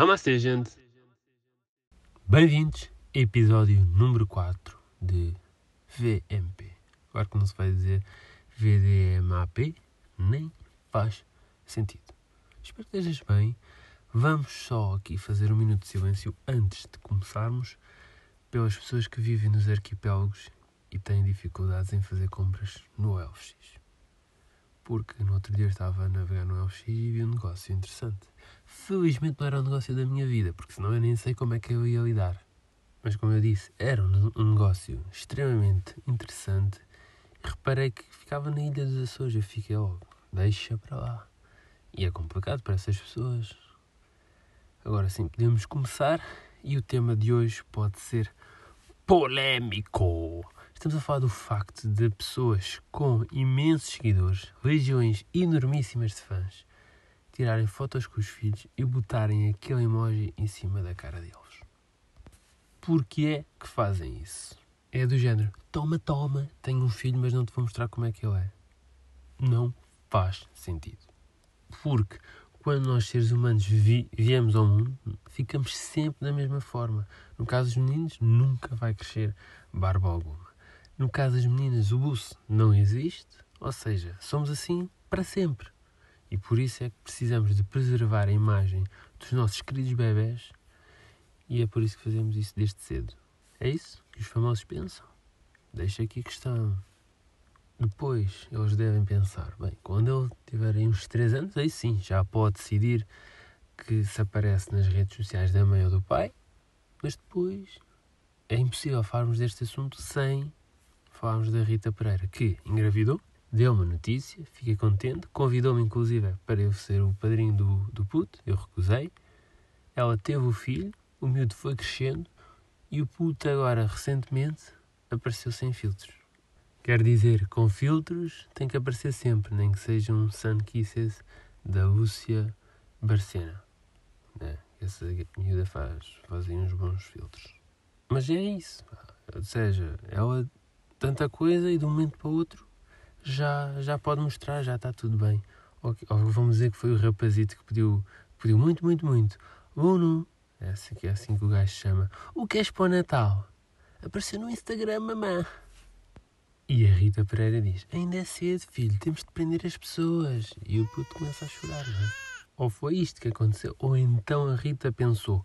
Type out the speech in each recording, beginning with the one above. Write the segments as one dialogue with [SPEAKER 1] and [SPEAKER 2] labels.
[SPEAKER 1] Namastê, gente! Bem-vindos, episódio número 4 de VMP. Agora que não se vai dizer VDMAP, nem faz sentido. Espero que estejas bem. Vamos só aqui fazer um minuto de silêncio antes de começarmos pelas pessoas que vivem nos arquipélagos e têm dificuldades em fazer compras no LX. Porque no outro dia eu estava a navegar no LX e vi um negócio interessante. Felizmente não era o negócio da minha vida, porque senão eu nem sei como é que eu ia lidar. Mas como eu disse, era um negócio extremamente interessante. Reparei que ficava na Ilha dos Açores. Eu fiquei logo, deixa para lá. E é complicado para essas pessoas. Agora sim, podemos começar. E o tema de hoje pode ser polémico. Estamos a falar do facto de pessoas com imensos seguidores, legiões enormíssimas de fãs, tirarem fotos com os filhos e botarem aquele emoji em cima da cara deles. Porquê é que fazem isso? É do género: toma, toma, tenho um filho, mas não te vou mostrar como é que ele é. Não faz sentido. Porque quando nós, seres humanos, vi viemos ao mundo, ficamos sempre da mesma forma. No caso dos meninos, nunca vai crescer barba alguma. No caso das meninas, o buço não existe, ou seja, somos assim para sempre. E por isso é que precisamos de preservar a imagem dos nossos queridos bebés e é por isso que fazemos isso desde cedo. É isso que os famosos pensam? Deixa aqui a questão. Depois eles devem pensar, bem, quando ele tiver uns 3 anos, aí sim, já pode decidir que se aparece nas redes sociais da mãe ou do pai, mas depois é impossível falarmos deste assunto sem falarmos da Rita Pereira, que engravidou, deu uma notícia, fiquei contente, convidou-me inclusive para eu ser o padrinho do, do puto, eu recusei. Ela teve o filho, o miúdo foi crescendo e o puto agora, recentemente, apareceu sem filtros. Quer dizer, com filtros tem que aparecer sempre, nem que seja um Sun Kisses da Lúcia Barcena. Né? Essa miúda faz, fazem uns bons filtros. Mas é isso. Ou seja, ela tanta coisa e de um momento para o outro já, já pode mostrar, já está tudo bem. Ou, ou vamos dizer que foi o rapazito que pediu, pediu muito, muito, muito. Bruno, é assim, é assim que o gajo chama. O que és para o Natal? Apareceu no Instagram, mamã. E a Rita Pereira diz: Ainda é cedo, filho, temos de prender as pessoas. E o puto começa a chorar, não é? Ou foi isto que aconteceu, ou então a Rita pensou: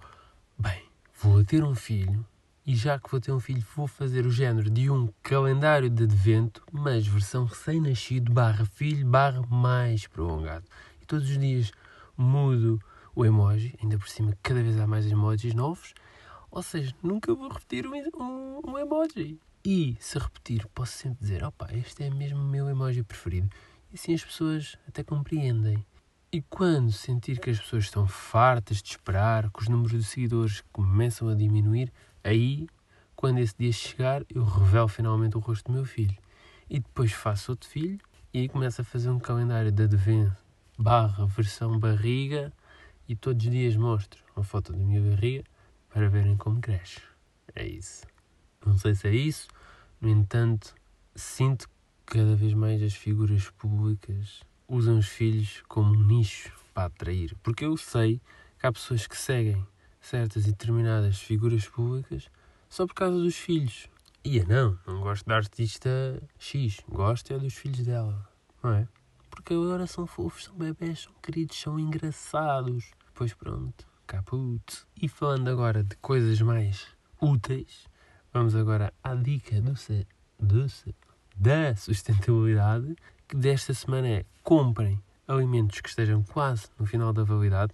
[SPEAKER 1] Bem, vou ter um filho e já que vou ter um filho, vou fazer o género de um calendário de advento, mas versão recém-nascido barra filho barra mais prolongado. E todos os dias mudo o emoji, ainda por cima cada vez há mais emojis novos, ou seja, nunca vou repetir um, um, um emoji. E se repetir, posso sempre dizer, opa, este é mesmo o meu emoji preferido. E assim as pessoas até compreendem. E quando sentir que as pessoas estão fartas de esperar, que os números de seguidores começam a diminuir, Aí, quando esse dia chegar, eu revelo finalmente o rosto do meu filho. E depois faço outro filho e aí começo a fazer um calendário de advento barra versão barriga e todos os dias mostro uma foto da minha barriga para verem como cresce. É isso. Não sei se é isso, no entanto, sinto que cada vez mais as figuras públicas usam os filhos como nicho para atrair. Porque eu sei que há pessoas que seguem certas e determinadas figuras públicas só por causa dos filhos. Eu não, não gosto da artista X, gosto é dos filhos dela, não é? Porque agora são fofos, são bebés, são queridos, são engraçados. Pois pronto, caput. E falando agora de coisas mais úteis, vamos agora à dica doce, doce, da sustentabilidade, que desta semana é comprem alimentos que estejam quase no final da validade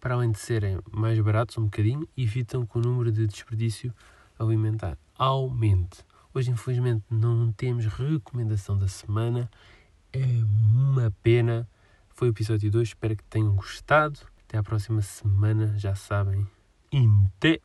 [SPEAKER 1] para além de serem mais baratos um bocadinho, evitam que o número de desperdício alimentar aumente. Hoje, infelizmente, não temos recomendação da semana. É uma pena. Foi o episódio 2. Espero que tenham gostado. Até à próxima semana. Já sabem. Inte!